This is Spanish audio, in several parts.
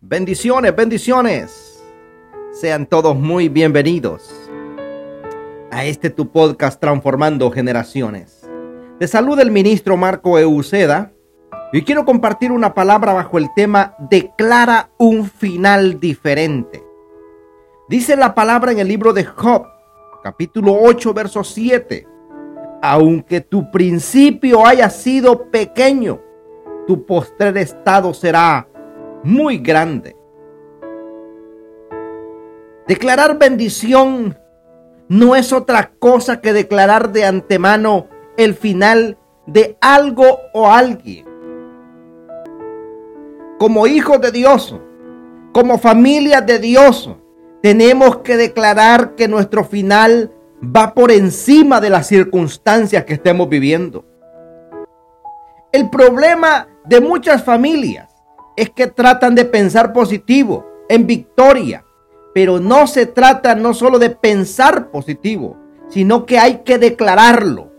Bendiciones, bendiciones. Sean todos muy bienvenidos a este tu podcast Transformando Generaciones. Te saluda el ministro Marco Euceda y quiero compartir una palabra bajo el tema Declara un final diferente. Dice la palabra en el libro de Job, capítulo 8, verso 7. Aunque tu principio haya sido pequeño, tu postrer estado será muy grande. Declarar bendición no es otra cosa que declarar de antemano el final de algo o alguien. Como hijos de Dios, como familia de Dios, tenemos que declarar que nuestro final va por encima de las circunstancias que estemos viviendo. El problema de muchas familias es que tratan de pensar positivo, en victoria. Pero no se trata no solo de pensar positivo, sino que hay que declararlo,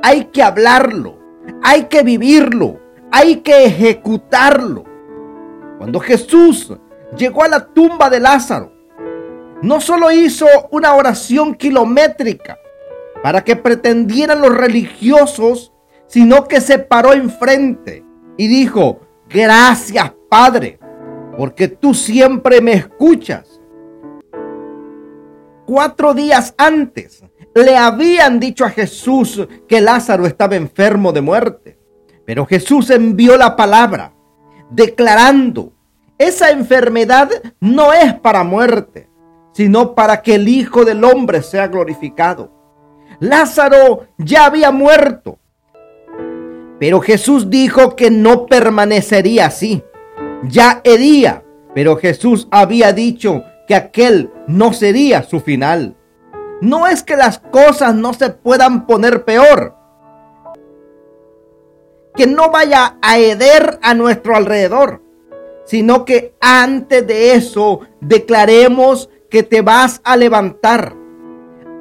hay que hablarlo, hay que vivirlo, hay que ejecutarlo. Cuando Jesús llegó a la tumba de Lázaro, no solo hizo una oración kilométrica para que pretendieran los religiosos, sino que se paró enfrente y dijo, gracias Padre, porque tú siempre me escuchas. Cuatro días antes le habían dicho a Jesús que Lázaro estaba enfermo de muerte. Pero Jesús envió la palabra declarando, esa enfermedad no es para muerte, sino para que el Hijo del Hombre sea glorificado. Lázaro ya había muerto, pero Jesús dijo que no permanecería así. Ya hería, pero Jesús había dicho que aquel no sería su final. No es que las cosas no se puedan poner peor, que no vaya a heder a nuestro alrededor, sino que antes de eso declaremos que te vas a levantar.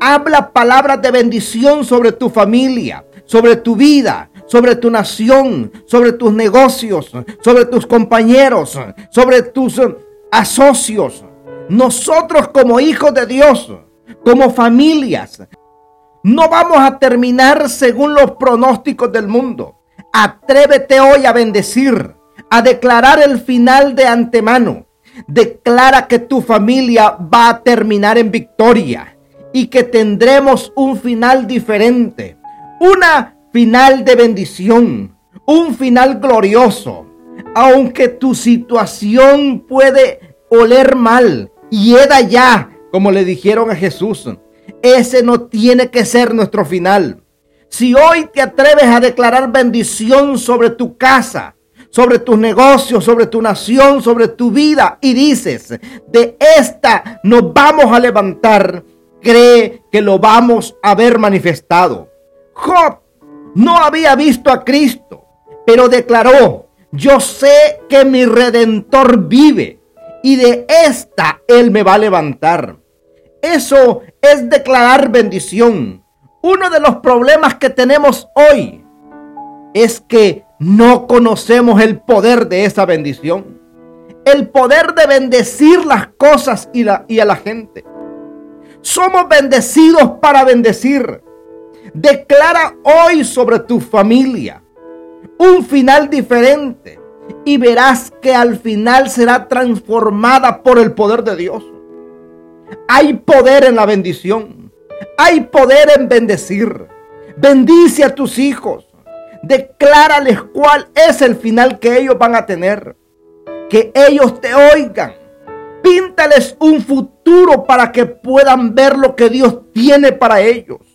Habla palabras de bendición sobre tu familia, sobre tu vida, sobre tu nación, sobre tus negocios, sobre tus compañeros, sobre tus eh, asocios. Nosotros como hijos de Dios, como familias, no vamos a terminar según los pronósticos del mundo. Atrévete hoy a bendecir, a declarar el final de antemano. Declara que tu familia va a terminar en victoria y que tendremos un final diferente. Una final de bendición, un final glorioso. Aunque tu situación puede oler mal, hieda ya, como le dijeron a Jesús. Ese no tiene que ser nuestro final. Si hoy te atreves a declarar bendición sobre tu casa, sobre tus negocios, sobre tu nación, sobre tu vida y dices, de esta nos vamos a levantar, cree que lo vamos a ver manifestado. No había visto a Cristo, pero declaró, yo sé que mi redentor vive y de esta Él me va a levantar. Eso es declarar bendición. Uno de los problemas que tenemos hoy es que no conocemos el poder de esa bendición. El poder de bendecir las cosas y, y a la gente. Somos bendecidos para bendecir. Declara hoy sobre tu familia un final diferente y verás que al final será transformada por el poder de Dios. Hay poder en la bendición. Hay poder en bendecir. Bendice a tus hijos. Declárales cuál es el final que ellos van a tener. Que ellos te oigan. Píntales un futuro para que puedan ver lo que Dios tiene para ellos.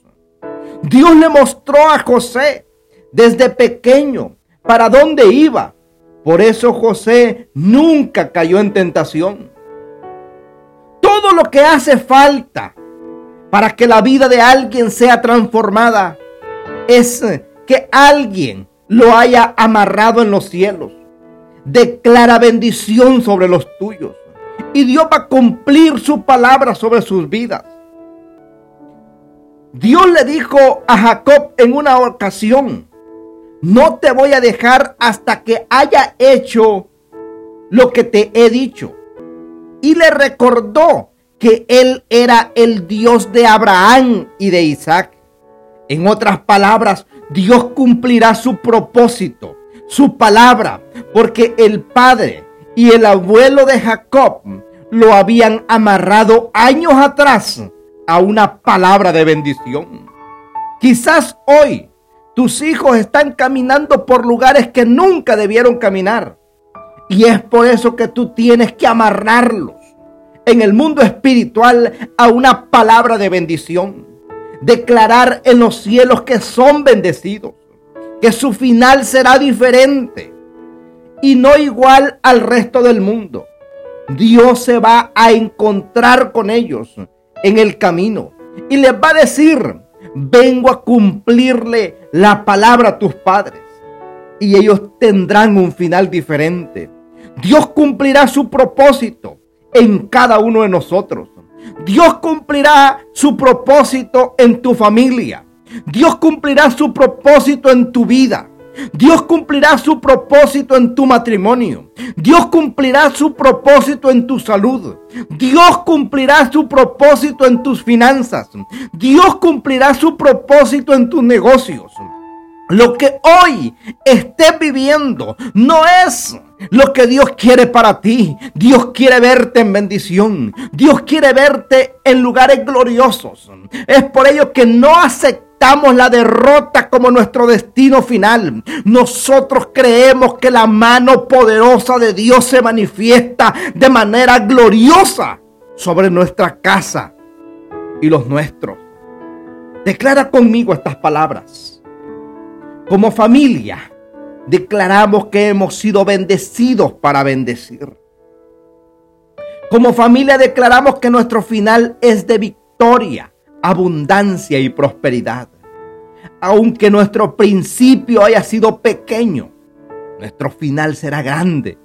Dios le mostró a José desde pequeño para dónde iba. Por eso José nunca cayó en tentación. Todo lo que hace falta para que la vida de alguien sea transformada es que alguien lo haya amarrado en los cielos. Declara bendición sobre los tuyos. Y Dios va a cumplir su palabra sobre sus vidas. Dios le dijo a Jacob en una ocasión, no te voy a dejar hasta que haya hecho lo que te he dicho. Y le recordó que él era el Dios de Abraham y de Isaac. En otras palabras, Dios cumplirá su propósito, su palabra, porque el padre y el abuelo de Jacob lo habían amarrado años atrás a una palabra de bendición. Quizás hoy tus hijos están caminando por lugares que nunca debieron caminar. Y es por eso que tú tienes que amarrarlos en el mundo espiritual a una palabra de bendición. Declarar en los cielos que son bendecidos, que su final será diferente y no igual al resto del mundo. Dios se va a encontrar con ellos en el camino y les va a decir, vengo a cumplirle la palabra a tus padres y ellos tendrán un final diferente. Dios cumplirá su propósito en cada uno de nosotros. Dios cumplirá su propósito en tu familia. Dios cumplirá su propósito en tu vida. Dios cumplirá su propósito en tu matrimonio. Dios cumplirá su propósito en tu salud. Dios cumplirá su propósito en tus finanzas. Dios cumplirá su propósito en tus negocios. Lo que hoy estés viviendo no es lo que Dios quiere para ti. Dios quiere verte en bendición. Dios quiere verte en lugares gloriosos. Es por ello que no la derrota como nuestro destino final. Nosotros creemos que la mano poderosa de Dios se manifiesta de manera gloriosa sobre nuestra casa y los nuestros. Declara conmigo estas palabras. Como familia, declaramos que hemos sido bendecidos para bendecir. Como familia declaramos que nuestro final es de victoria, abundancia y prosperidad. Aunque nuestro principio haya sido pequeño, nuestro final será grande.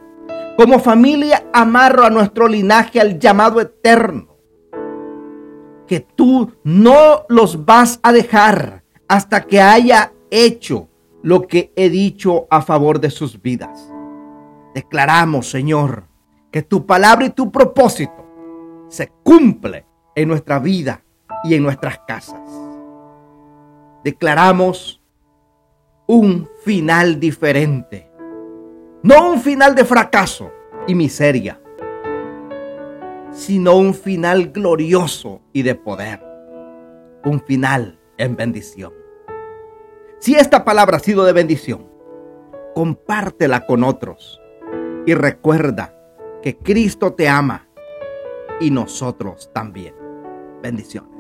Como familia amarro a nuestro linaje al llamado eterno. Que tú no los vas a dejar hasta que haya hecho lo que he dicho a favor de sus vidas. Declaramos, Señor, que tu palabra y tu propósito se cumple en nuestra vida y en nuestras casas. Declaramos un final diferente. No un final de fracaso y miseria, sino un final glorioso y de poder. Un final en bendición. Si esta palabra ha sido de bendición, compártela con otros y recuerda que Cristo te ama y nosotros también. Bendiciones.